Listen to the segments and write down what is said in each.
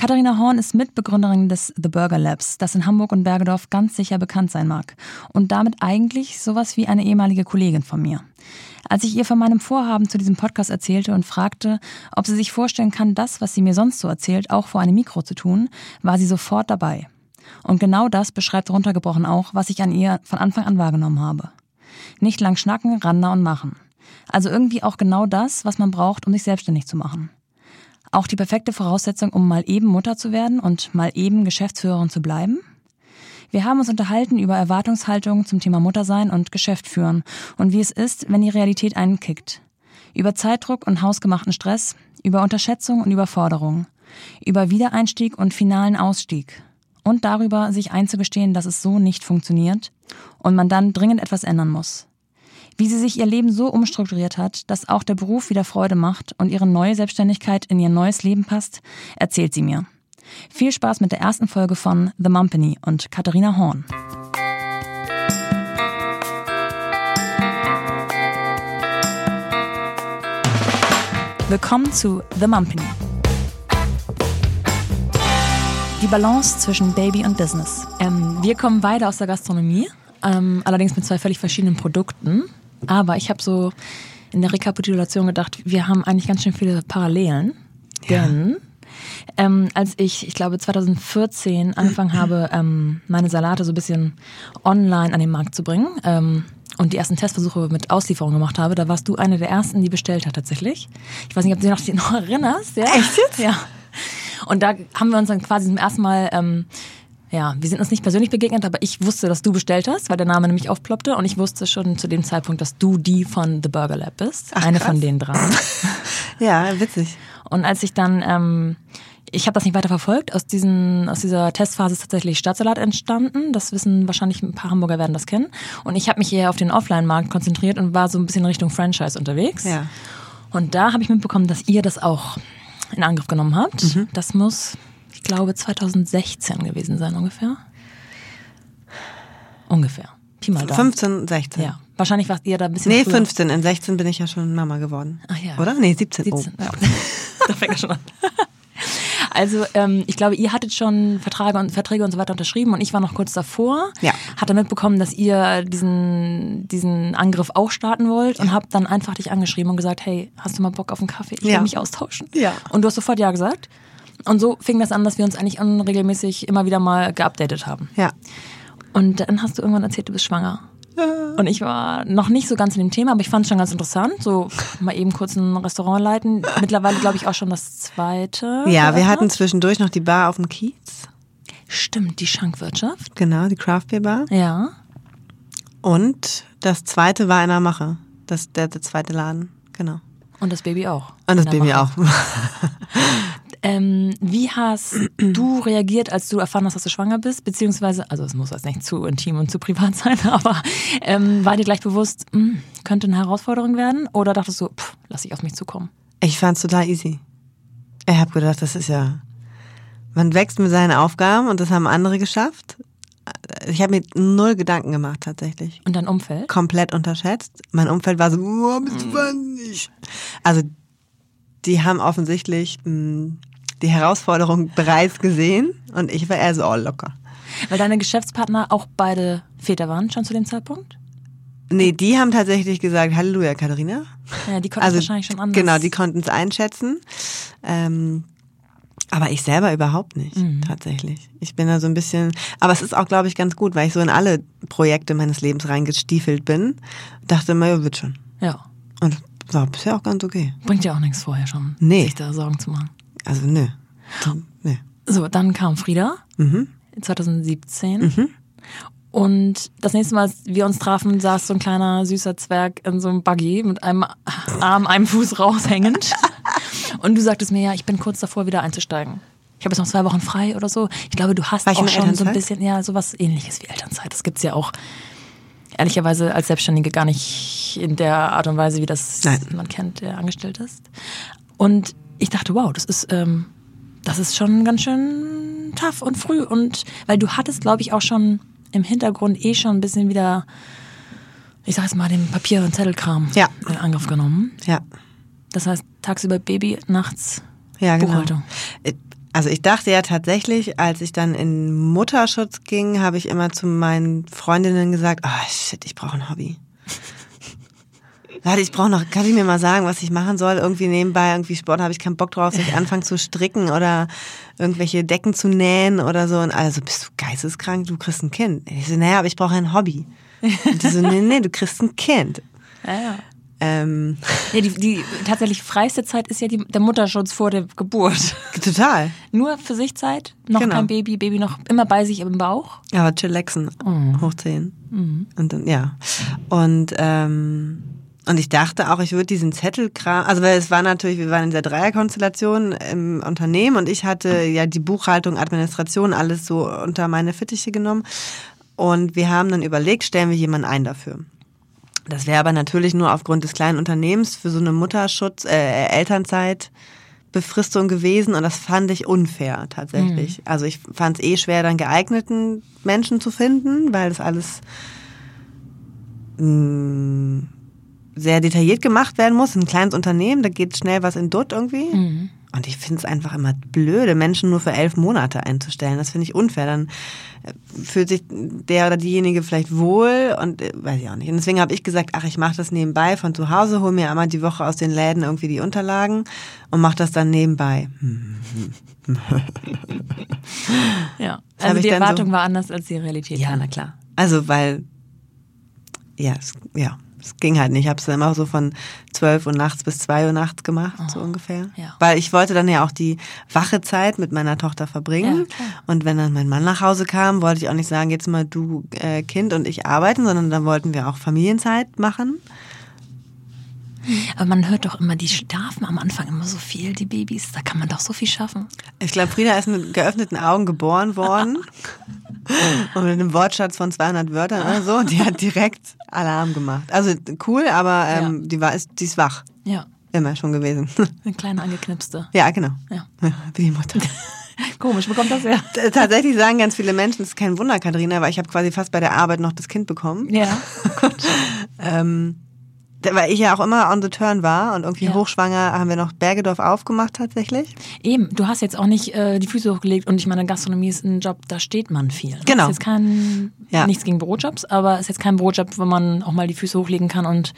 Katharina Horn ist Mitbegründerin des The Burger Labs, das in Hamburg und Bergedorf ganz sicher bekannt sein mag. Und damit eigentlich sowas wie eine ehemalige Kollegin von mir. Als ich ihr von meinem Vorhaben zu diesem Podcast erzählte und fragte, ob sie sich vorstellen kann, das, was sie mir sonst so erzählt, auch vor einem Mikro zu tun, war sie sofort dabei. Und genau das beschreibt runtergebrochen auch, was ich an ihr von Anfang an wahrgenommen habe. Nicht lang schnacken, rander und machen. Also irgendwie auch genau das, was man braucht, um sich selbstständig zu machen. Auch die perfekte Voraussetzung, um mal eben Mutter zu werden und mal eben Geschäftsführerin zu bleiben? Wir haben uns unterhalten über Erwartungshaltungen zum Thema Muttersein und Geschäft führen und wie es ist, wenn die Realität einen kickt. Über Zeitdruck und hausgemachten Stress, über Unterschätzung und Überforderung, über Wiedereinstieg und finalen Ausstieg und darüber, sich einzugestehen, dass es so nicht funktioniert und man dann dringend etwas ändern muss. Wie sie sich ihr Leben so umstrukturiert hat, dass auch der Beruf wieder Freude macht und ihre neue Selbstständigkeit in ihr neues Leben passt, erzählt sie mir. Viel Spaß mit der ersten Folge von The Mumpany und Katharina Horn. Willkommen zu The Mumpany. Die Balance zwischen Baby und Business. Ähm, wir kommen beide aus der Gastronomie, ähm, allerdings mit zwei völlig verschiedenen Produkten. Aber ich habe so in der Rekapitulation gedacht, wir haben eigentlich ganz schön viele Parallelen. Ja. Denn ähm, als ich, ich glaube 2014 angefangen habe, ähm, meine Salate so ein bisschen online an den Markt zu bringen ähm, und die ersten Testversuche mit Auslieferung gemacht habe, da warst du eine der ersten, die bestellt hat tatsächlich. Ich weiß nicht, ob du dich noch erinnerst. Ja? Echt jetzt? Ja. Und da haben wir uns dann quasi zum ersten Mal ähm, ja, wir sind uns nicht persönlich begegnet, aber ich wusste, dass du bestellt hast, weil der Name nämlich aufploppte und ich wusste schon zu dem Zeitpunkt, dass du die von The Burger Lab bist. Ach, eine krass. von den drei. ja, witzig. Und als ich dann, ähm, ich habe das nicht weiter verfolgt, aus, diesen, aus dieser Testphase ist tatsächlich Stadtsalat entstanden. Das wissen wahrscheinlich ein paar Hamburger werden das kennen. Und ich habe mich eher auf den Offline-Markt konzentriert und war so ein bisschen Richtung Franchise unterwegs. Ja. Und da habe ich mitbekommen, dass ihr das auch in Angriff genommen habt. Mhm. Das muss glaube, 2016 gewesen sein ungefähr. Ungefähr. Pi mal da. 15, 16. Ja. Wahrscheinlich warst ihr da ein bisschen Nee, früher. 15. In 16 bin ich ja schon Mama geworden. Ach ja. Oder? Nee, 17. 17. Oh. Ja. da fängt er schon an. Also ähm, ich glaube, ihr hattet schon Verträge und, Verträge und so weiter unterschrieben und ich war noch kurz davor. Ja. Hatte mitbekommen, dass ihr diesen, diesen Angriff auch starten wollt und hab dann einfach dich angeschrieben und gesagt, hey, hast du mal Bock auf einen Kaffee? Ich will mich austauschen. Ja. Und du hast sofort ja gesagt. Und so fing das an, dass wir uns eigentlich unregelmäßig immer wieder mal geupdatet haben. Ja. Und dann hast du irgendwann erzählt, du bist schwanger. Und ich war noch nicht so ganz in dem Thema, aber ich fand es schon ganz interessant. So mal eben kurz ein Restaurant leiten. Mittlerweile glaube ich auch schon das zweite. Ja, wir hatten zwischendurch noch die Bar auf dem Kiez. Stimmt, die Schankwirtschaft. Genau, die Craft Beer Bar. Ja. Und das zweite war in der Mache. Das, der, der zweite Laden, genau. Und das Baby auch. Und das Baby Mache. auch. Ähm, wie hast du reagiert, als du erfahren hast, dass du schwanger bist? Beziehungsweise, also es muss jetzt nicht zu intim und zu privat sein, aber ähm, war dir gleich bewusst, mh, hm, könnte eine Herausforderung werden? Oder dachtest du, pff, lass ich auf mich zukommen? Ich fand es total easy. Ich habe gedacht, das ist ja, man wächst mit seinen Aufgaben und das haben andere geschafft. Ich habe mir null Gedanken gemacht tatsächlich. Und dein Umfeld? Komplett unterschätzt. Mein Umfeld war so, oh, bist du wahnsinnig. Also die haben offensichtlich mh, hm, die Herausforderung bereits gesehen und ich war eher so, oh, locker. Weil deine Geschäftspartner auch beide Väter waren schon zu dem Zeitpunkt? Nee, die haben tatsächlich gesagt, Halleluja, Katharina. Ja, die konnten also, wahrscheinlich schon anders. Genau, die konnten es einschätzen. Ähm, aber ich selber überhaupt nicht, mhm. tatsächlich. Ich bin da so ein bisschen, aber es ist auch, glaube ich, ganz gut, weil ich so in alle Projekte meines Lebens reingestiefelt bin. Dachte immer, ja, wird schon. Ja. Und war bisher auch ganz okay. Bringt ja auch nichts vorher schon, nee. sich da Sorgen zu machen. Also nö. nö. So, dann kam Frieda mhm. 2017. Mhm. Und das nächste Mal, als wir uns trafen, saß so ein kleiner süßer Zwerg in so einem Buggy mit einem Arm, einem Fuß raushängend. Und du sagtest mir, ja, ich bin kurz davor, wieder einzusteigen. Ich habe jetzt noch zwei Wochen frei oder so. Ich glaube, du hast auch schon so ein bisschen, ja, sowas ähnliches wie Elternzeit. Das gibt's ja auch ehrlicherweise als Selbstständige gar nicht in der Art und Weise, wie das Nein. man kennt, der angestellt ist. Und ich dachte, wow, das ist, ähm, das ist schon ganz schön tough und früh. Und weil du hattest, glaube ich, auch schon im Hintergrund eh schon ein bisschen wieder, ich sag jetzt mal, den Papier- und Zettelkram ja. in Angriff genommen. Ja. Das heißt, tagsüber Baby, nachts ja, genau. Buchhaltung. Äh, Also ich dachte ja tatsächlich, als ich dann in Mutterschutz ging, habe ich immer zu meinen Freundinnen gesagt, oh shit, ich brauche ein Hobby. Warte, ich brauche noch, kann ich mir mal sagen, was ich machen soll? Irgendwie nebenbei, irgendwie Sport, habe ich keinen Bock drauf, dass ich anfange zu stricken oder irgendwelche Decken zu nähen oder so. Und also, bist du geisteskrank? Du kriegst ein Kind. Ich so, naja, aber ich brauche ein Hobby. Und die so, nee, nee, du kriegst ein Kind. Ja, ja. Ähm, Ja, die, die tatsächlich freiste Zeit ist ja die, der Mutterschutz vor der Geburt. total. Nur für sich Zeit, noch Genau. kein Baby, Baby noch immer bei sich im Bauch. Aber chillaxen, hoch 10. Und dann, ja. Und, ähm, und ich dachte auch, ich würde diesen Zettelkram, also weil es war natürlich, wir waren in der Dreierkonstellation im Unternehmen und ich hatte ja die Buchhaltung, Administration, alles so unter meine Fittiche genommen. Und wir haben dann überlegt, stellen wir jemanden ein dafür. Das wäre aber natürlich nur aufgrund des kleinen Unternehmens für so eine Mutterschutz, äh, Elternzeit. Befristung gewesen und das fand ich unfair tatsächlich. Also ich fand es eh schwer, dann geeigneten Menschen zu finden, weil das alles mh, sehr detailliert gemacht werden muss. Ein kleines Unternehmen, da geht schnell was in Dutt irgendwie. Und ich finde es einfach immer blöde, Menschen nur für elf Monate einzustellen. Das finde ich unfair. Dann äh, fühlt sich der oder diejenige vielleicht wohl und äh, weiß ich auch nicht. Und deswegen habe ich gesagt, ach, ich mache das nebenbei von zu Hause, hole mir einmal die Woche aus den Läden irgendwie die Unterlagen und mache das dann nebenbei. Ja. Das Also die Erwartung so- war anders als die Realität. Ja, na klar. Also, weil, ja, es, ja, es ging halt nicht. Ich habe es dann immer so von 12 Uhr nachts bis 2 Uhr nachts gemacht, so ungefähr. ja. Weil ich wollte dann ja auch die wache Zeit mit meiner Tochter verbringen. Ja, und wenn dann mein Mann nach Hause kam, wollte ich auch nicht sagen, jetzt mal du äh, Kind und ich arbeiten, sondern dann wollten wir auch Familienzeit machen. Aber man hört doch immer, die schlafen am Anfang immer so viel, die Babys. Da kann man doch so viel schaffen. Ich glaube, Frieda ist mit geöffneten Augen geboren worden. und mit einem Wortschatz von 200 Wörtern oder so. Und die hat direkt Alarm gemacht. Also cool, aber ähm, die, war, ist, die ist wach. Ja. Immer schon gewesen. Eine kleine angeknipste. ja, genau. Ja. Wie die Mutter. Komisch, wo kommt das her? Tatsächlich sagen ganz viele Menschen, das ist kein Wunder, Katharina, aber ich habe quasi fast bei der Arbeit noch das Kind bekommen. Ja. Ähm, weil ich ja auch immer on the turn war und irgendwie Ja. hochschwanger haben wir noch Bergedorf aufgemacht tatsächlich. Eben, du hast jetzt auch nicht äh, die Füße hochgelegt und ich meine, Gastronomie ist ein Job, da steht man viel. ne? Genau. Ist jetzt kein, Ja. nichts gegen Bürojobs, aber ist jetzt kein Bürojob, wo man auch mal die Füße hochlegen kann und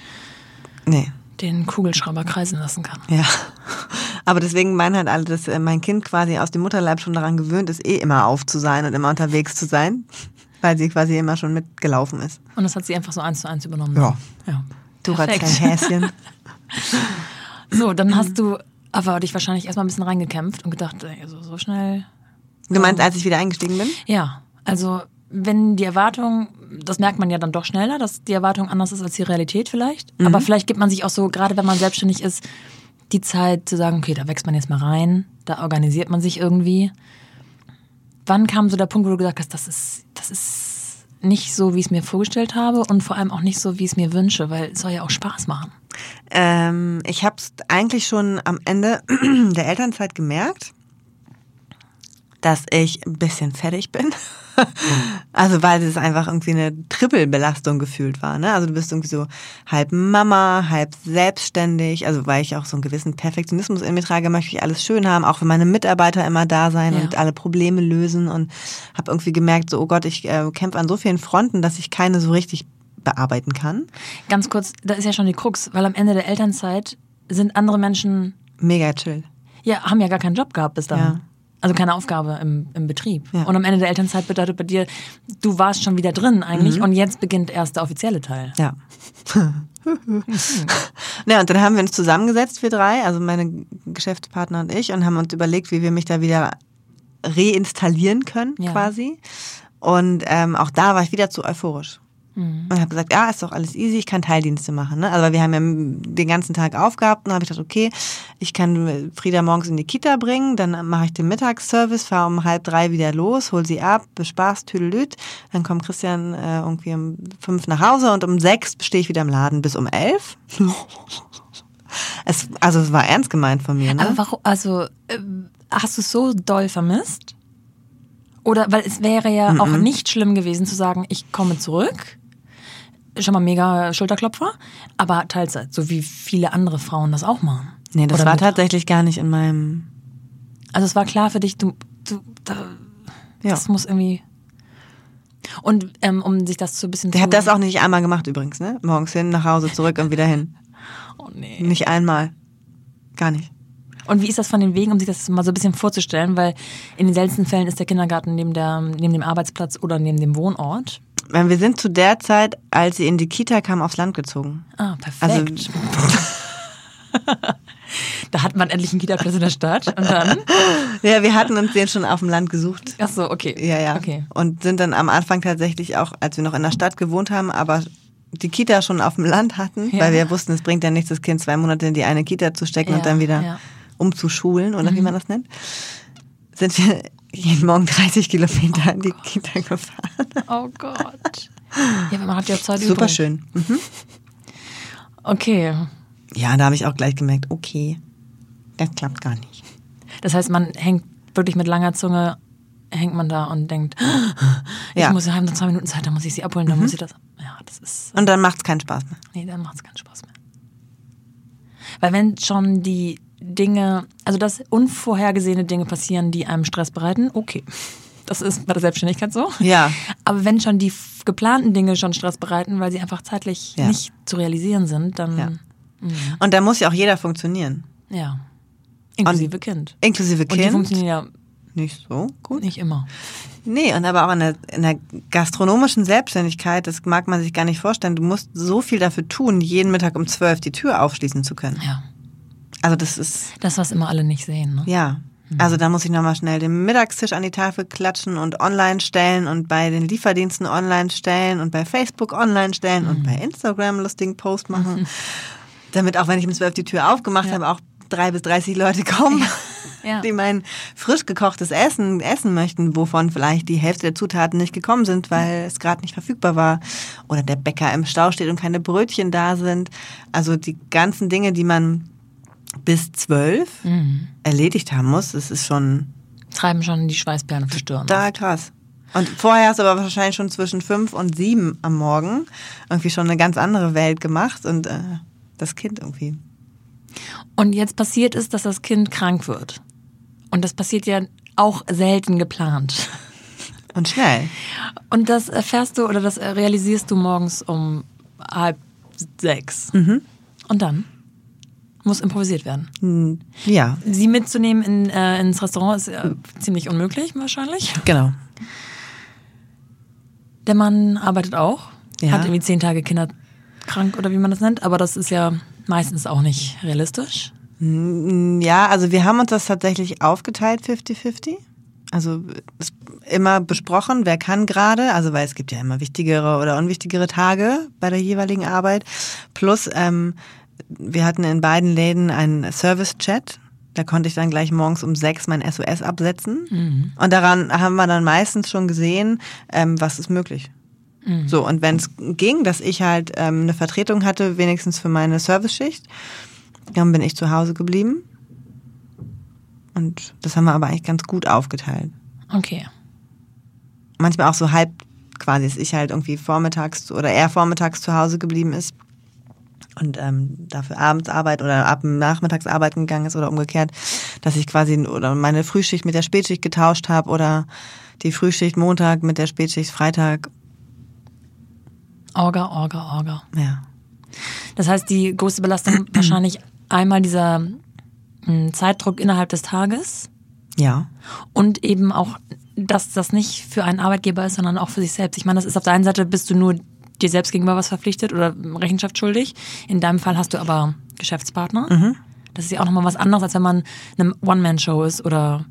Nee. den Kugelschreiber kreisen lassen kann. Ja. Aber deswegen meinen halt alle, dass äh, mein Kind quasi aus dem Mutterleib schon daran gewöhnt ist, eh immer auf zu sein und immer unterwegs zu sein, weil sie quasi immer schon mitgelaufen ist. Und das hat sie einfach so eins zu eins übernommen. Ja. ja. Du Perfekt. klein Häschen. So, dann hast du aber dich wahrscheinlich erstmal ein bisschen reingekämpft und gedacht, ey, so, so schnell. Du meinst, als ich wieder eingestiegen bin? Ja, also wenn die Erwartung, das merkt man ja dann doch schneller, dass die Erwartung anders ist als die Realität vielleicht. Mhm. Aber vielleicht gibt man sich auch so, gerade wenn man selbstständig ist, die Zeit zu sagen, okay, da wächst man jetzt mal rein, da organisiert man sich irgendwie. Wann kam so der Punkt, wo du gesagt hast, das ist, das ist nicht so, wie ich es mir vorgestellt habe und vor allem auch nicht so, wie ich es mir wünsche, weil es soll ja auch Spaß machen. Ähm, ich habe es eigentlich schon am Ende der Elternzeit gemerkt, dass ich ein bisschen fertig bin. Also weil es einfach irgendwie eine Trippelbelastung gefühlt war. Ne? Also du bist irgendwie so halb Mama, halb selbstständig. Also weil ich auch so einen gewissen Perfektionismus in mir trage, möchte ich alles schön haben, auch wenn meine Mitarbeiter immer da sein Ja. und alle Probleme lösen. Und habe irgendwie gemerkt, so oh Gott, ich äh, kämpfe an so vielen Fronten, dass ich keine so richtig bearbeiten kann. Ganz kurz, da ist ja schon die Krux, weil am Ende der Elternzeit sind andere Menschen, Mega chill. ja, haben ja gar keinen Job gehabt bis dann. Ja. Also keine Aufgabe im, im Betrieb. Ja. Und am Ende der Elternzeit bedeutet bei dir, du warst schon wieder drin eigentlich und jetzt beginnt erst der offizielle Teil. Ja. ja, und dann haben wir uns zusammengesetzt, wir drei, also meine Geschäftspartner und ich, und haben uns überlegt, wie wir mich da wieder reinstallieren können, Ja. quasi. Und ähm, auch da war ich wieder zu euphorisch. Mhm. Und habe gesagt, ja, ist doch alles easy, ich kann Teildienste machen. Ne? Also wir haben ja den ganzen Tag aufgehabt und habe ich gedacht, okay, ich kann Frieda morgens in die Kita bringen, dann mache ich den Mittagsservice, fahre um halb drei wieder los, hol sie ab, bespaß, tüdelüt. Dann kommt Christian äh, irgendwie um fünf nach Hause und um sechs stehe ich wieder im Laden bis um elf. es, also es war ernst gemeint von mir. Ne? Aber warum, also ähm, hast du es so doll vermisst? Oder, weil es wäre ja auch nicht schlimm gewesen zu sagen, ich komme zurück. Schon mal mega Schulterklopfer, aber Teilzeit, so wie viele andere Frauen das auch machen. nee, das Oder war Mütter. tatsächlich gar nicht in meinem Also es war klar für dich, du, du da, Ja. das muss irgendwie. Und ähm, um sich das so ein bisschen Der hat das auch nicht einmal gemacht übrigens, ne? Morgens hin, nach Hause, zurück und wieder hin. Oh nee. Nicht einmal. Gar nicht. Und wie ist das von den Wegen, um sich das mal so ein bisschen vorzustellen? Weil in den seltensten Fällen ist der Kindergarten neben, der, neben dem Arbeitsplatz oder neben dem Wohnort. Weil Wir sind zu der Zeit, als sie in die Kita kam, aufs Land gezogen. Ah, perfekt. Also da hat man endlich einen Kita-Platz in der Stadt. Und dann. Ja, wir hatten uns den schon auf dem Land gesucht. Ach so, okay. Ja, ja. Okay. Und sind dann am Anfang tatsächlich auch, als wir noch in der Stadt gewohnt haben, aber die Kita schon auf dem Land hatten, Ja. weil wir wussten, es bringt ja nichts, das Kind zwei Monate in die eine Kita zu stecken Ja, und dann wieder ja. umzuschulen oder wie man das nennt, sind wir jeden Morgen 30 Kilometer in die Kita gefahren. Oh Gott. Ja, man hat ja Zeit Super übrig. schön. Mhm. Okay. Ja, da habe ich auch gleich gemerkt, okay, das klappt gar nicht. Das heißt, man hängt wirklich mit langer Zunge, hängt man da und denkt, ich Ja. Mhm. muss ja haben noch zwei Minuten Zeit, dann muss ich sie abholen, dann muss ich das. Ja, das ist. Und dann macht es keinen Spaß mehr. Nee, dann macht es keinen Spaß mehr. Weil wenn schon die Dinge, also dass unvorhergesehene Dinge passieren, die einem Stress bereiten, okay. Das ist bei der Selbstständigkeit so. Ja. Aber wenn schon die geplanten Dinge schon Stress bereiten, weil sie einfach zeitlich Ja. nicht zu realisieren sind, dann Ja. ja. Und da muss ja auch jeder funktionieren. Inklusive Kind. Inklusive Und die Kind. funktionieren ja Nicht so gut. nicht immer. Nee, und aber auch in der, in der gastronomischen Selbstständigkeit, das mag man sich gar nicht vorstellen. Du musst so viel dafür tun, jeden Mittag um zwölf die Tür aufschließen zu können. Ja. Also das ist, Das, was immer alle nicht sehen. Ne? ja. Also da muss ich nochmal schnell den Mittagstisch an die Tafel klatschen und online stellen und bei den Lieferdiensten online stellen und bei Facebook online stellen und bei Instagram lustigen Post machen. Damit auch wenn ich um zwölf die Tür aufgemacht Ja. habe, auch drei bis 30 Leute kommen, Ja. die mein frisch gekochtes Essen essen möchten, wovon vielleicht die Hälfte der Zutaten nicht gekommen sind, weil es gerade nicht verfügbar war. Oder der Bäcker im Stau steht und keine Brötchen da sind. Also die ganzen Dinge, die man bis zwölf Mhm. erledigt haben muss, das ist schon Treiben schon die Schweißperlen auf die Stirn. da krass. Und vorher hast du aber wahrscheinlich schon zwischen fünf und sieben am Morgen irgendwie schon eine ganz andere Welt gemacht und äh, das Kind irgendwie. Und jetzt passiert es, dass das Kind krank wird. Und das passiert ja auch selten geplant. Und schnell. Und das erfährst du oder das realisierst du morgens um halb sechs. Mhm. Und dann muss improvisiert werden. Hm, Ja, Sie mitzunehmen in, äh, ins Restaurant ist äh, ziemlich unmöglich wahrscheinlich. genau. Der Mann arbeitet auch, Ja. hat irgendwie zehn Tage Kinder krank oder wie man das nennt, aber das ist ja meistens auch nicht realistisch. Ja, also wir haben uns das tatsächlich aufgeteilt 50-50. Also immer besprochen, wer kann gerade, also weil es gibt ja immer wichtigere oder unwichtigere Tage bei der jeweiligen Arbeit. Plus ähm, wir hatten in beiden Läden einen Service-Chat. Da konnte ich dann gleich morgens um sechs mein SOS absetzen. Und daran haben wir dann meistens schon gesehen, ähm, was ist möglich. So, und wenn es ging, dass ich halt ähm, eine Vertretung hatte, wenigstens für meine Service-Schicht, dann bin ich zu Hause geblieben. Und das haben wir aber eigentlich ganz gut aufgeteilt. Okay. Manchmal auch so halb quasi, dass ich halt irgendwie vormittags oder er vormittags zu Hause geblieben ist und ähm, dafür abends Arbeit oder ab Nachmittags arbeiten gegangen ist oder umgekehrt, dass ich quasi oder meine Frühschicht mit der Spätschicht getauscht habe oder die Frühschicht Montag mit der Spätschicht Freitag. Orga, Orga, Orga. Ja. Das heißt, die größte Belastung wahrscheinlich einmal dieser mh, Zeitdruck innerhalb des Tages Ja. und eben auch, dass das nicht für einen Arbeitgeber ist, sondern auch für sich selbst. Ich meine, das ist auf der einen Seite bist du nur dir selbst gegenüber was verpflichtet oder Rechenschaft schuldig. In deinem Fall hast du aber Geschäftspartner. Das ist ja auch nochmal was anderes, als wenn man eine One-Man-Show ist oder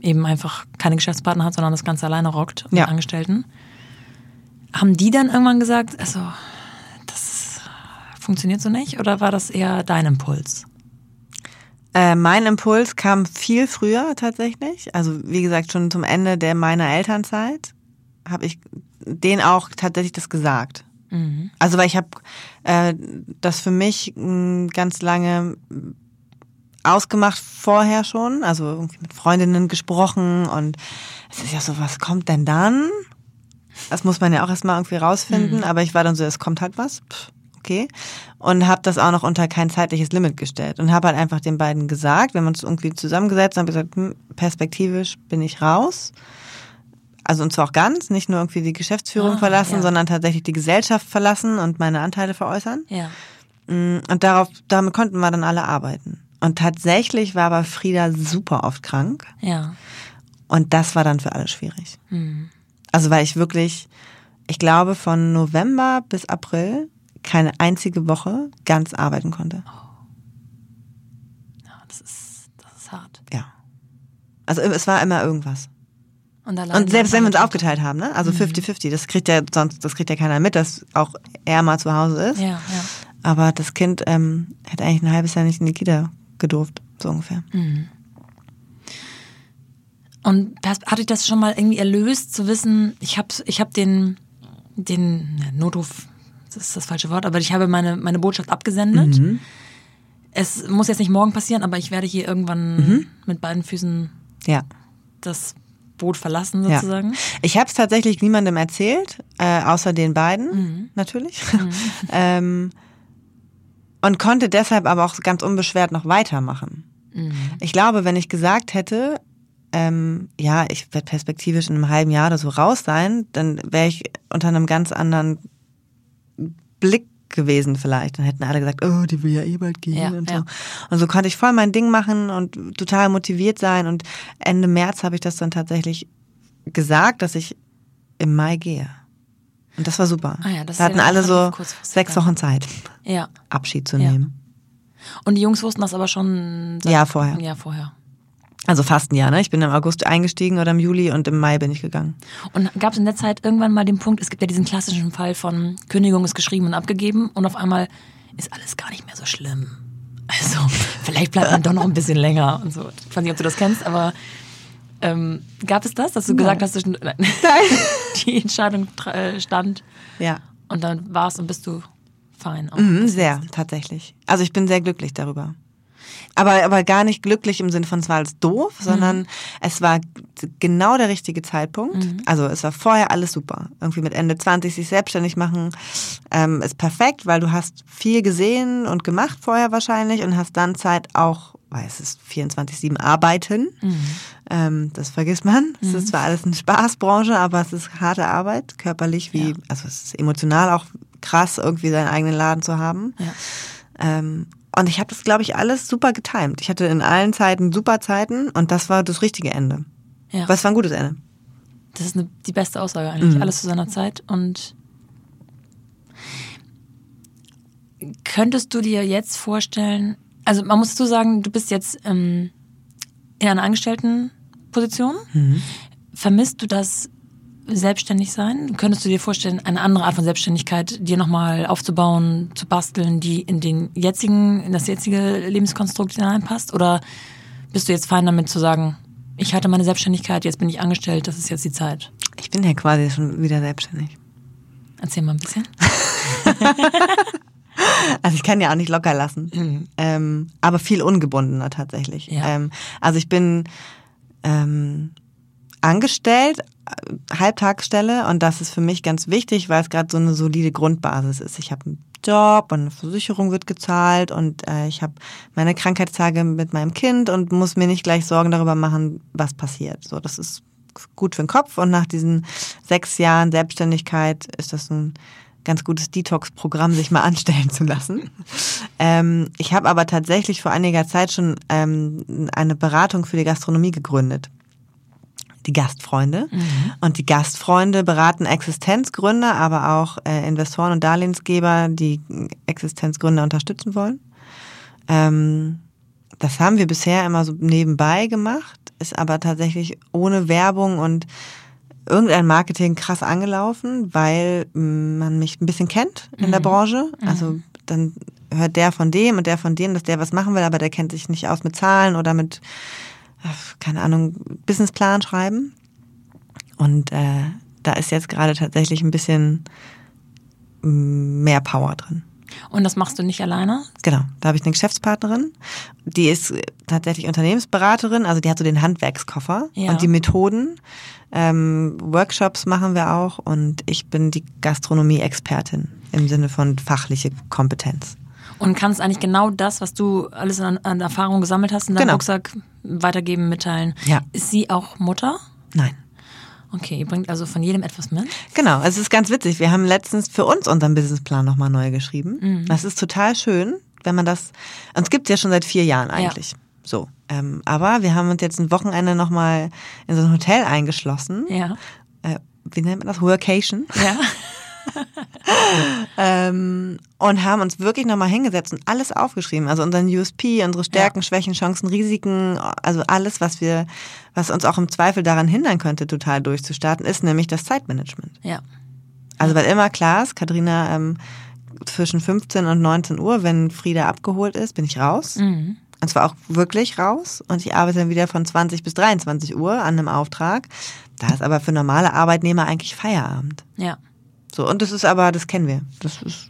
eben einfach keine Geschäftspartner hat, sondern das Ganze alleine rockt mit Ja. Angestellten. Haben die dann irgendwann gesagt, also das funktioniert so nicht? Oder war das eher dein Impuls? Äh, mein Impuls kam viel früher tatsächlich. Also wie gesagt, schon zum Ende der meiner Elternzeit habe ich denen auch tatsächlich das gesagt. Also weil ich habe äh, das für mich mh, ganz lange ausgemacht vorher schon, also irgendwie mit Freundinnen gesprochen und es ist ja so, was kommt denn dann? Das muss man ja auch erstmal irgendwie rausfinden, aber ich war dann so, es kommt halt was. Pff, okay. Und habe das auch noch unter kein zeitliches Limit gestellt. Und habe halt einfach den beiden gesagt, wenn wir uns irgendwie zusammengesetzt haben, gesagt, hm, perspektivisch bin ich raus. Also und zwar auch ganz, nicht nur irgendwie die Geschäftsführung Ah, verlassen, ja. sondern tatsächlich die Gesellschaft verlassen und meine Anteile veräußern. Ja. Mm, Und darauf, damit konnten wir dann alle arbeiten. Und tatsächlich war aber Frieda super oft krank. Ja. Und das war dann für alle schwierig. Hm. Also weil ich wirklich, ich glaube, von November bis April keine einzige Woche ganz arbeiten konnte. ja das, ist, das ist hart. Ja. Also es war immer irgendwas. Und, Und selbst wenn wir uns aufgeteilt haben, ne? Also 50-50, das kriegt ja sonst, das kriegt ja keiner mit, dass auch er mal zu Hause ist. Ja, ja. Aber das Kind ähm, hätte eigentlich ein halbes Jahr nicht in die Kita gedurft, so ungefähr. Und das- hat dich das schon mal irgendwie erlöst, zu wissen, ich habe ich hab den, den Notruf, das ist das falsche Wort, aber ich habe meine, meine Botschaft abgesendet. Mhm. Es muss jetzt nicht morgen passieren, aber ich werde hier irgendwann Mhm. mit beiden Füßen Ja. das Boot verlassen, Ja. sozusagen. Ich habe es tatsächlich niemandem erzählt, äh, außer den beiden, natürlich. ähm, und konnte deshalb aber auch ganz unbeschwert noch weitermachen. Ich glaube, wenn ich gesagt hätte, ähm, ja, ich werde perspektivisch in einem halben Jahr oder so raus sein, dann wäre ich unter einem ganz anderen Blick gewesen vielleicht. Dann hätten alle gesagt, oh, die will ja eh bald gehen Ja, und ja. so. Und so konnte ich voll mein Ding machen und total motiviert sein. Und Ende März habe ich das dann tatsächlich gesagt, dass ich im Mai gehe. Und das war super. Ah ja, das da hatten ja alle so sechs. Wochen Zeit, Ja. Abschied zu nehmen. Und die Jungs wussten das aber schon seit Ja, vorher. Ja, vorher. Also fast ein Jahr, ne? Ich bin im August eingestiegen oder im Juli und im Mai bin ich gegangen. Und gab es in der Zeit irgendwann mal den Punkt, es gibt ja diesen klassischen Fall von Kündigung ist geschrieben und abgegeben und auf einmal ist alles gar nicht mehr so schlimm. Also, vielleicht bleibt man doch noch ein bisschen länger und so. Ich weiß nicht, ob du das kennst, aber ähm, gab es das, dass du gesagt hast, zwischen, nein, die Entscheidung äh, stand Ja. und dann warst und bist du fein. Mhm, sehr, tatsächlich. Also ich bin sehr glücklich darüber. Aber, aber gar nicht glücklich im Sinne von, es war alles doof, sondern es war genau der richtige Zeitpunkt. Also es war vorher alles super. Irgendwie mit Ende 20 sich selbstständig machen ähm, ist perfekt, weil du hast viel gesehen und gemacht vorher wahrscheinlich und hast dann Zeit auch, weil es ist 24-7 arbeiten. Ähm, das vergisst man. Es ist zwar alles eine Spaßbranche, aber es ist harte Arbeit, körperlich wie, Ja. also es ist emotional auch krass, irgendwie seinen eigenen Laden zu haben. Ja. Ähm, und ich habe das, glaube ich, alles super getimt. Ich hatte in allen Zeiten super Zeiten und das war das richtige Ende. Ja. Was war ein gutes Ende? Das ist eine, die beste Aussage eigentlich. Mhm. Alles zu seiner Zeit. Und könntest du dir jetzt vorstellen, also man muss dazu sagen, du bist jetzt ähm, in einer Angestelltenposition. Mhm. Vermisst du das selbstständig sein? Könntest du dir vorstellen, eine andere Art von Selbstständigkeit dir nochmal aufzubauen, zu basteln, die in den jetzigen, in das jetzige Lebenskonstrukt hineinpasst? Oder bist du jetzt fein damit zu sagen, ich hatte meine Selbstständigkeit, jetzt bin ich angestellt, das ist jetzt die Zeit? Ich bin ja quasi schon wieder selbstständig. Erzähl mal ein bisschen. Also ich kann ja auch nicht locker lassen. Ähm, aber viel ungebundener tatsächlich. Ja. Ähm, also ich bin ähm, angestellt, äh, Halbtagsstelle und das ist für mich ganz wichtig, weil es gerade so eine solide Grundbasis ist. Ich habe einen Job und eine Versicherung wird gezahlt und äh, ich habe meine Krankheitstage mit meinem Kind und muss mir nicht gleich Sorgen darüber machen, was passiert. So, das ist gut für den Kopf und nach diesen sechs Jahren Selbstständigkeit ist das ein ganz gutes Detox-Programm, sich mal anstellen zu lassen. Ähm, ich habe aber tatsächlich vor einiger Zeit schon ähm, eine Beratung für die Gastronomie gegründet. Die Gastfreunde. Und die Gastfreunde beraten Existenzgründer, aber auch äh, Investoren und Darlehensgeber, die Existenzgründer unterstützen wollen. Ähm, das haben wir bisher immer so nebenbei gemacht, ist aber tatsächlich ohne Werbung und irgendein Marketing krass angelaufen, weil mm, man mich ein bisschen kennt in der Branche. Also dann hört der von dem und der von dem, dass der was machen will, aber der kennt sich nicht aus mit Zahlen oder mit, keine Ahnung, Businessplan schreiben. Und äh, da ist jetzt gerade tatsächlich ein bisschen mm, mehr Power drin. Und das machst du nicht alleine? Genau, da habe ich eine Geschäftspartnerin, die ist tatsächlich Unternehmensberaterin, also die hat so den Handwerkskoffer Ja. und die Methoden. Ähm, Workshops machen wir auch und ich bin die Gastronomie-Expertin im Sinne von fachliche Kompetenz. Und kannst eigentlich genau das, was du alles an, an Erfahrung gesammelt hast, in deinem Genau. Rucksack weitergeben, mitteilen. Ja. Ist sie auch Mutter? Nein. Okay, ihr bringt also von jedem etwas mit. Genau, es ist ganz witzig. Wir haben letztens für uns unseren Businessplan nochmal neu geschrieben. Mhm. Das ist total schön, wenn man das. Uns gibt's ja schon seit vier Jahren eigentlich. So. Ähm, aber wir haben uns jetzt ein Wochenende nochmal in so ein Hotel eingeschlossen. Ja. Äh, wie nennt man das? Workation. Ja. Ähm, und haben uns wirklich nochmal hingesetzt und alles aufgeschrieben. Also unseren USP, unsere Stärken, Ja. Schwächen, Chancen, Risiken, also alles, was wir, was uns auch im Zweifel daran hindern könnte, total durchzustarten, ist nämlich das Zeitmanagement. Ja. Also weil immer klar ist, Katharina, ähm, zwischen 15 und 19 Uhr, wenn Frieda abgeholt ist, bin ich raus. Mhm. Und zwar auch wirklich raus. Und ich arbeite dann wieder von 20 bis 23 Uhr an einem Auftrag. Da ist aber für normale Arbeitnehmer eigentlich Feierabend. Ja. So, und das ist aber, das kennen wir. Das ist,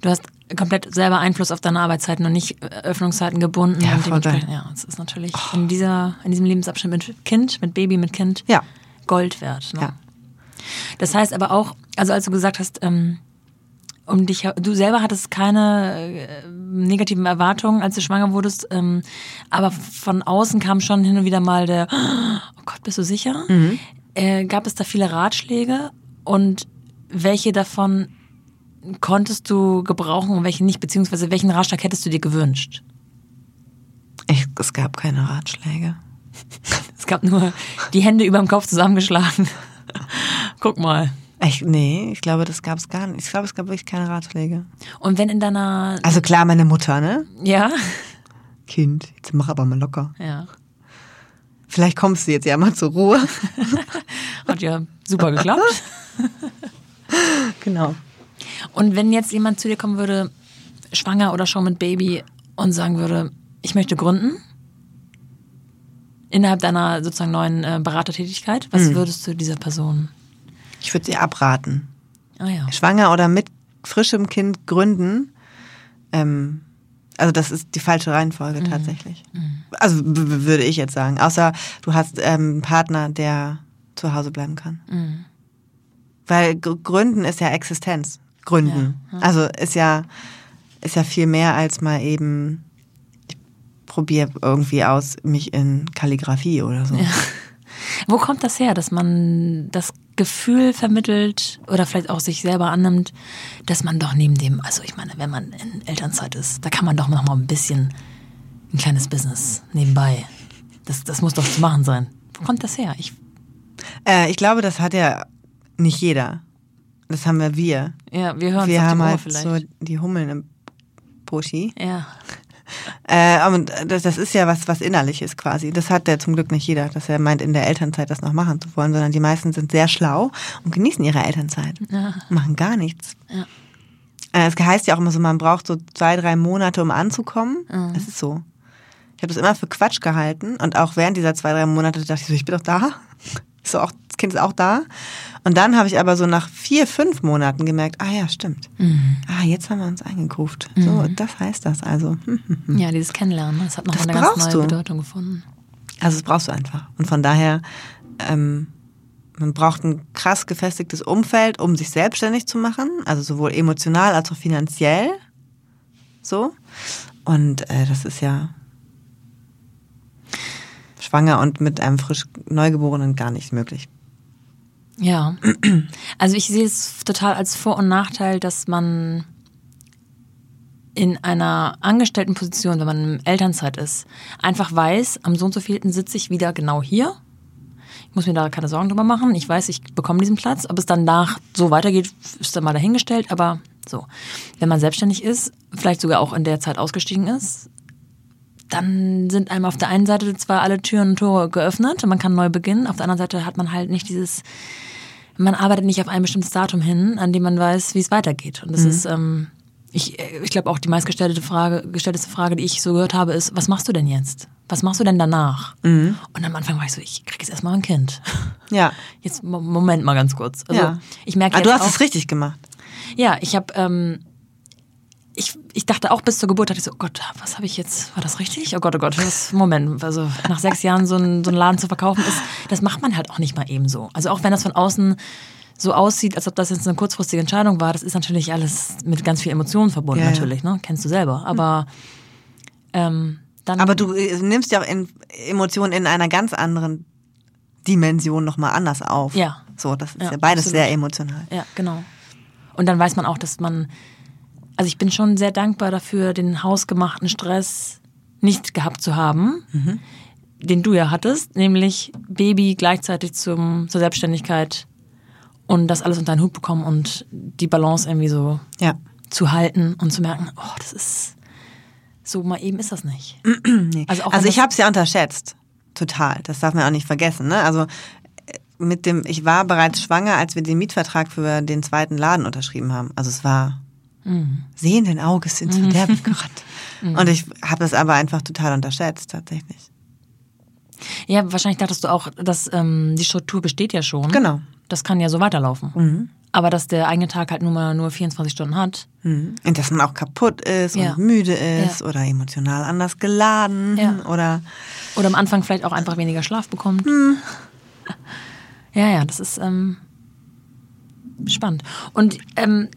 Du hast komplett selber Einfluss auf deine Arbeitszeiten und nicht äh, Öffnungszeiten gebunden. Ja, voll geil. Ja, das ist natürlich in, dieser, in diesem Lebensabschnitt mit Kind, mit Baby, mit Kind ja, Gold wert. Ne? ja. Das heißt aber auch, also als du gesagt hast, ähm, um dich, du selber hattest keine äh, negativen Erwartungen, als du schwanger wurdest, ähm, aber von außen kam schon hin und wieder mal der, oh Gott, bist du sicher? Äh, gab es da viele Ratschläge und welche davon konntest du gebrauchen und welche nicht, beziehungsweise welchen Ratschlag hättest du dir gewünscht? Ich, es gab keine Ratschläge. Es gab nur die Hände über dem Kopf zusammengeschlagen. Guck mal. Ich, nee, ich glaube, das gab es gar nicht. Ich glaube, es gab wirklich keine Ratschläge. Und wenn in deiner, Also klar, meine Mutter, ne? ja, Kind, jetzt mach aber mal locker. ja, Vielleicht kommst du jetzt ja mal zur Ruhe. hat ja super geklappt. genau. Und wenn jetzt jemand zu dir kommen würde, schwanger oder schon mit Baby und sagen würde, ich möchte gründen, innerhalb deiner sozusagen neuen äh, Beratertätigkeit, was Hm. würdest du dieser Person? Ich würde sie abraten. Ah ja. Schwanger oder mit frischem Kind gründen. Ähm, also das ist die falsche Reihenfolge tatsächlich. Also w- w- würde ich jetzt sagen. Außer du hast ähm, einen Partner, der zu Hause bleiben kann. Weil Gr- Gründen ist ja Existenz. Gründen. Also ist ja, ist ja viel mehr als mal eben, ich probiere irgendwie aus, mich in Kalligrafie oder so. Wo kommt das her, dass man das Gefühl vermittelt oder vielleicht auch sich selber annimmt, dass man doch neben dem, also ich meine, wenn man in Elternzeit ist, da kann man doch noch mal ein bisschen ein kleines Business nebenbei. Das, das muss doch zu machen sein. Wo kommt das her? Ich, Äh, ich glaube, das hat ja nicht jeder. Das haben wir wir. ja, wir hören wir haben halt vielleicht. so die Hummeln im Poschi. ja. Äh, und das, das ist ja was, was Innerliches quasi. Das hat ja zum Glück nicht jeder, dass er meint, in der Elternzeit das noch machen zu wollen, sondern die meisten sind sehr schlau und genießen ihre Elternzeit. Machen gar nichts. Ja. Äh, Es heißt ja auch immer so, man braucht so zwei, drei Monate, um anzukommen. Mhm. Das ist so. Ich habe das immer für Quatsch gehalten und auch während dieser zwei, drei Monate dachte ich so, ich bin doch da. So, auch, das Kind ist auch da. Und dann habe ich aber so nach vier, fünf Monaten gemerkt, ah ja, stimmt. Mhm. Ah, jetzt haben wir uns eingegruft. So, das heißt das also. Ja, dieses Kennenlernen, das hat noch Das eine ganz neue du. Bedeutung gefunden. Also das brauchst du einfach. Und von daher, ähm, man braucht ein krass gefestigtes Umfeld, um sich selbstständig zu machen. Also sowohl emotional als auch finanziell. So. Und äh, das ist ja schwanger und mit einem frisch Neugeborenen gar nicht möglich. Ja. Also ich sehe es total als Vor- und Nachteil, dass man in einer angestellten Position, wenn man in Elternzeit ist, einfach weiß, am so und so vielten sitze ich wieder genau hier. Ich muss mir da keine Sorgen drüber machen. Ich weiß, ich bekomme diesen Platz. Ob es danach so weitergeht, ist dann mal dahingestellt. Aber so, wenn man selbstständig ist, vielleicht sogar auch in der Zeit ausgestiegen ist, dann sind einem auf der einen Seite zwar alle Türen und Tore geöffnet und man kann neu beginnen. Auf der anderen Seite hat man halt nicht dieses, man arbeitet nicht auf ein bestimmtes Datum hin, an dem man weiß, wie es weitergeht. Und das ist, ähm, ich, ich glaube auch die meistgestellte Frage, gestellteste Frage, die ich so gehört habe, ist, was machst du denn jetzt? Was machst du denn danach? Und am Anfang war ich so, ich krieg jetzt erstmal ein Kind. Ja. Jetzt, Mo- Moment mal ganz kurz. Also, ja. ich merke ah, jetzt du hast auch, es richtig gemacht. ja, ich habe, ähm, ich, ich dachte auch bis zur Geburt, dachte ich so, oh Gott, was habe ich jetzt, war das richtig? Oh Gott, oh Gott, was, Moment, also nach sechs Jahren so einen, so einen Laden zu verkaufen ist, das macht man halt auch nicht mal eben so. Also auch wenn das von außen so aussieht, als ob das jetzt eine kurzfristige Entscheidung war, das ist natürlich alles mit ganz viel Emotionen verbunden, Ja, ja. natürlich, ne? Kennst du selber. Aber ähm, dann. Aber du äh, nimmst ja auch in Emotionen in einer ganz anderen Dimension nochmal anders auf. Ja. So, das ist Ja, ja, beides absolut. sehr emotional. Ja, genau. Und dann weiß man auch, dass man. Also ich bin schon sehr dankbar dafür, den hausgemachten Stress nicht gehabt zu haben, den du ja hattest, nämlich Baby gleichzeitig zum, zur Selbstständigkeit und das alles unter einen Hut bekommen und die Balance irgendwie so Ja. zu halten und zu merken, oh, das ist so mal eben ist das nicht. Nee. Also Also, ich habe es ja unterschätzt. Total. Das darf man auch nicht vergessen. Ne? Also äh, mit dem, ich war bereits schwanger, als wir den Mietvertrag für den zweiten Laden unterschrieben haben. Also es war Mhm. sehenden Auges ins Verderben gerannt. Und ich habe das aber einfach total unterschätzt, tatsächlich. Ja, wahrscheinlich dachtest du auch, dass ähm, die Struktur besteht ja schon. Genau. Das kann ja so weiterlaufen. Aber dass der eigene Tag halt nur mal nur 24 Stunden hat. Mhm. Und dass man auch kaputt ist Ja. und müde ist Ja. oder emotional anders geladen Ja. oder Oder am Anfang vielleicht auch einfach weniger Schlaf bekommt. Ja, ja, das ist ähm, spannend. Und ähm,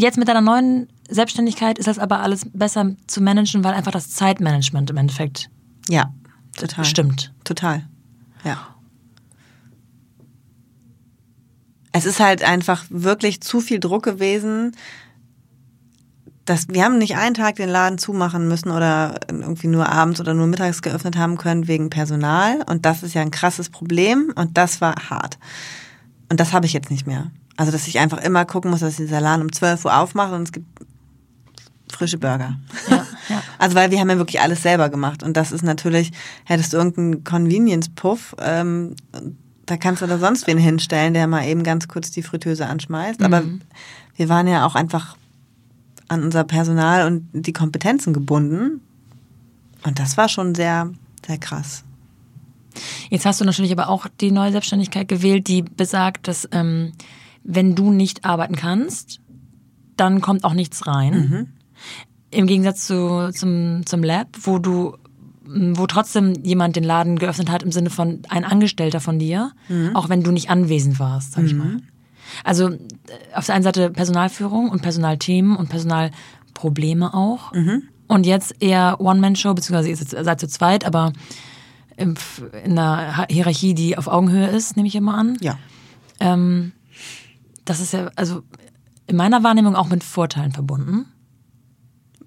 jetzt mit deiner neuen Selbstständigkeit ist das aber alles besser zu managen, weil einfach das Zeitmanagement im Endeffekt ja, total. stimmt. Total. Ja. Es ist halt einfach wirklich zu viel Druck gewesen. Dass, wir haben nicht einen Tag den Laden zumachen müssen oder irgendwie nur abends oder nur mittags geöffnet haben können wegen Personal. Und das ist ja ein krasses Problem und das war hart. Und das habe ich jetzt nicht mehr. Also, dass ich einfach immer gucken muss, dass dieser Laden um 12 Uhr aufmacht und es gibt frische Burger. Ja, ja. Also weil wir haben ja wirklich alles selber gemacht und das ist natürlich, hättest du irgendeinen Convenience-Puff, ähm, da kannst du da sonst wen hinstellen, der mal eben ganz kurz die Fritteuse anschmeißt. Aber wir waren ja auch einfach an unser Personal und die Kompetenzen gebunden und das war schon sehr, sehr krass. Jetzt hast du natürlich aber auch die neue Selbstständigkeit gewählt, die besagt, dass ähm, wenn du nicht arbeiten kannst, dann kommt auch nichts rein. Im Gegensatz zu, zum, zum Lab, wo du wo trotzdem jemand den Laden geöffnet hat im Sinne von ein Angestellter von dir, auch wenn du nicht anwesend warst, sag ich mal. Also auf der einen Seite Personalführung und Personalthemen und Personalprobleme auch. Und jetzt eher One-Man-Show, beziehungsweise ihr seid zu zweit, aber in einer Hierarchie, die auf Augenhöhe ist, nehme ich immer an. Ja. Ähm, das ist ja, also in meiner Wahrnehmung auch mit Vorteilen verbunden,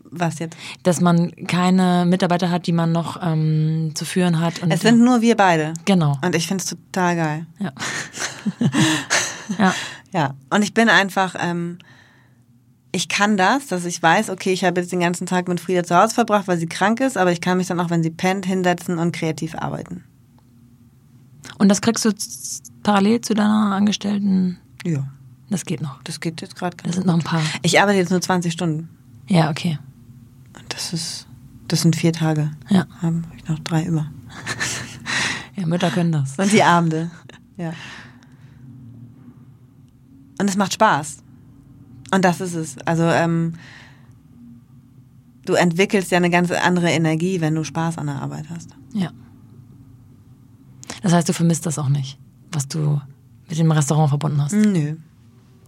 Was jetzt? dass man keine Mitarbeiter hat, die man noch ähm, zu führen hat. Es sind nur wir beide. genau. Und ich finde es total geil. Ja. ja. Ja, und ich bin einfach, ähm, ich kann das, dass ich weiß, okay, ich habe jetzt den ganzen Tag mit Frieda zu Hause verbracht, weil sie krank ist, aber ich kann mich dann auch, wenn sie pennt, hinsetzen und kreativ arbeiten. Und das kriegst du parallel zu deiner Angestellten. Ja, Das geht noch. das geht jetzt gerade Das sind noch ein paar. Ich arbeite jetzt nur 20 Stunden. Ja, okay. Und das ist, das sind vier Tage. Ja. Haben ich noch drei über. Ja, Mütter können das. Und die Abende. Ja. Und es macht Spaß. Und das ist es. Also, ähm, du entwickelst ja eine ganz andere Energie, wenn du Spaß an der Arbeit hast. Ja. Das heißt, du vermisst das auch nicht, was du mit dem Restaurant verbunden hast. Nö.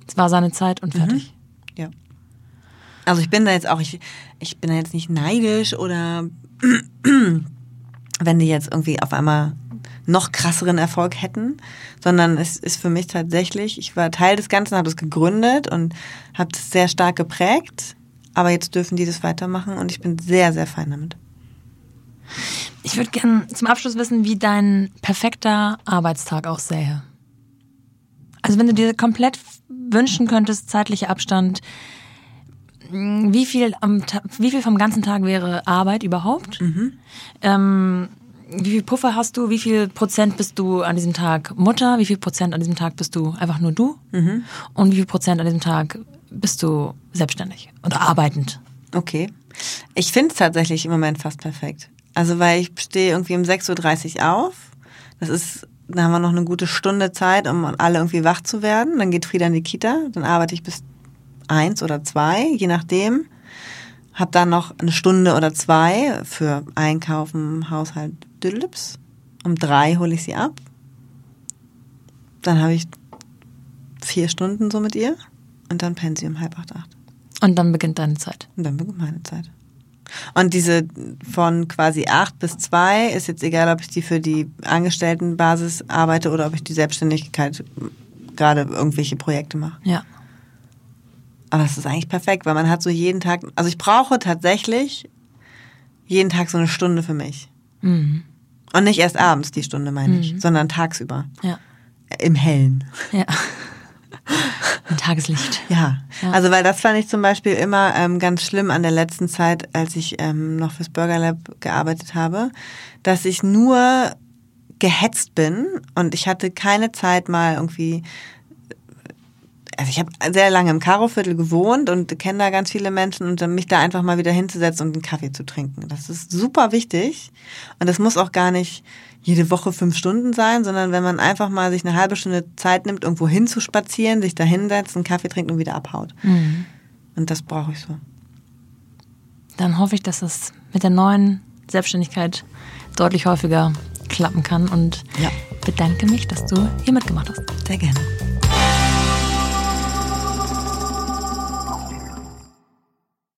Es war seine Zeit und fertig. Ja. Also ich bin da jetzt auch, ich, ich bin da jetzt nicht neidisch oder wenn die jetzt irgendwie auf einmal noch krasseren Erfolg hätten, sondern es ist für mich tatsächlich, ich war Teil des Ganzen, habe es gegründet und habe es sehr stark geprägt, aber jetzt dürfen die das weitermachen und ich bin sehr, sehr fein damit. Ich würde gerne zum Abschluss wissen, wie dein perfekter Arbeitstag aussähe. Also wenn du dir komplett wünschen könntest, zeitlicher Abstand, mh, wie viel, am wie viel vom ganzen Tag wäre Arbeit überhaupt? Ähm, wie viel Puffer hast du? Wie viel Prozent bist du an diesem Tag Mutter? Wie viel Prozent an diesem Tag bist du einfach nur du? Und wie viel Prozent an diesem Tag bist du selbstständig oder arbeitend? Okay. Ich finde es tatsächlich im Moment fast perfekt. Also weil ich stehe irgendwie um 6.30 Uhr auf. Das ist, da haben wir noch eine gute Stunde Zeit, um alle irgendwie wach zu werden. Dann geht Frieda in die Kita. Dann arbeite ich bis eins oder zwei, je nachdem. Hab dann noch eine Stunde oder zwei für Einkaufen, Haushalt, Düdelips. Um drei hole ich sie ab. Dann habe ich vier Stunden so mit ihr und dann pennen sie um halb acht, acht. Und dann beginnt deine Zeit. Und dann beginnt meine Zeit. Und diese von quasi acht bis zwei ist jetzt egal, ob ich die für die Angestelltenbasis arbeite oder ob ich die Selbstständigkeit gerade irgendwelche Projekte mache. Ja. Aber es ist eigentlich perfekt, weil man hat so jeden Tag, also ich brauche tatsächlich jeden Tag so eine Stunde für mich. Mhm. Und nicht erst abends die Stunde, meine ich, sondern tagsüber. Ja. Im Hellen. Ja. Ein Tageslicht. Ja. Ja. also weil das fand ich zum Beispiel immer ähm, ganz schlimm an der letzten Zeit, als ich ähm, noch fürs Burger Lab gearbeitet habe, dass ich nur gehetzt bin und ich hatte keine Zeit mal irgendwie also ich habe sehr lange im Karoviertel gewohnt und kenne da ganz viele Menschen und mich da einfach mal wieder hinzusetzen und einen Kaffee zu trinken. Das ist super wichtig und das muss auch gar nicht jede Woche fünf Stunden sein, sondern wenn man einfach mal sich eine halbe Stunde Zeit nimmt, irgendwo hinzuspazieren, sich da hinsetzt, einen Kaffee trinkt und wieder abhaut. Mhm. Und das brauche ich so. Dann hoffe ich, dass es mit der neuen Selbstständigkeit deutlich häufiger klappen kann und Ja. bedanke mich, dass du hier mitgemacht hast. Sehr gerne.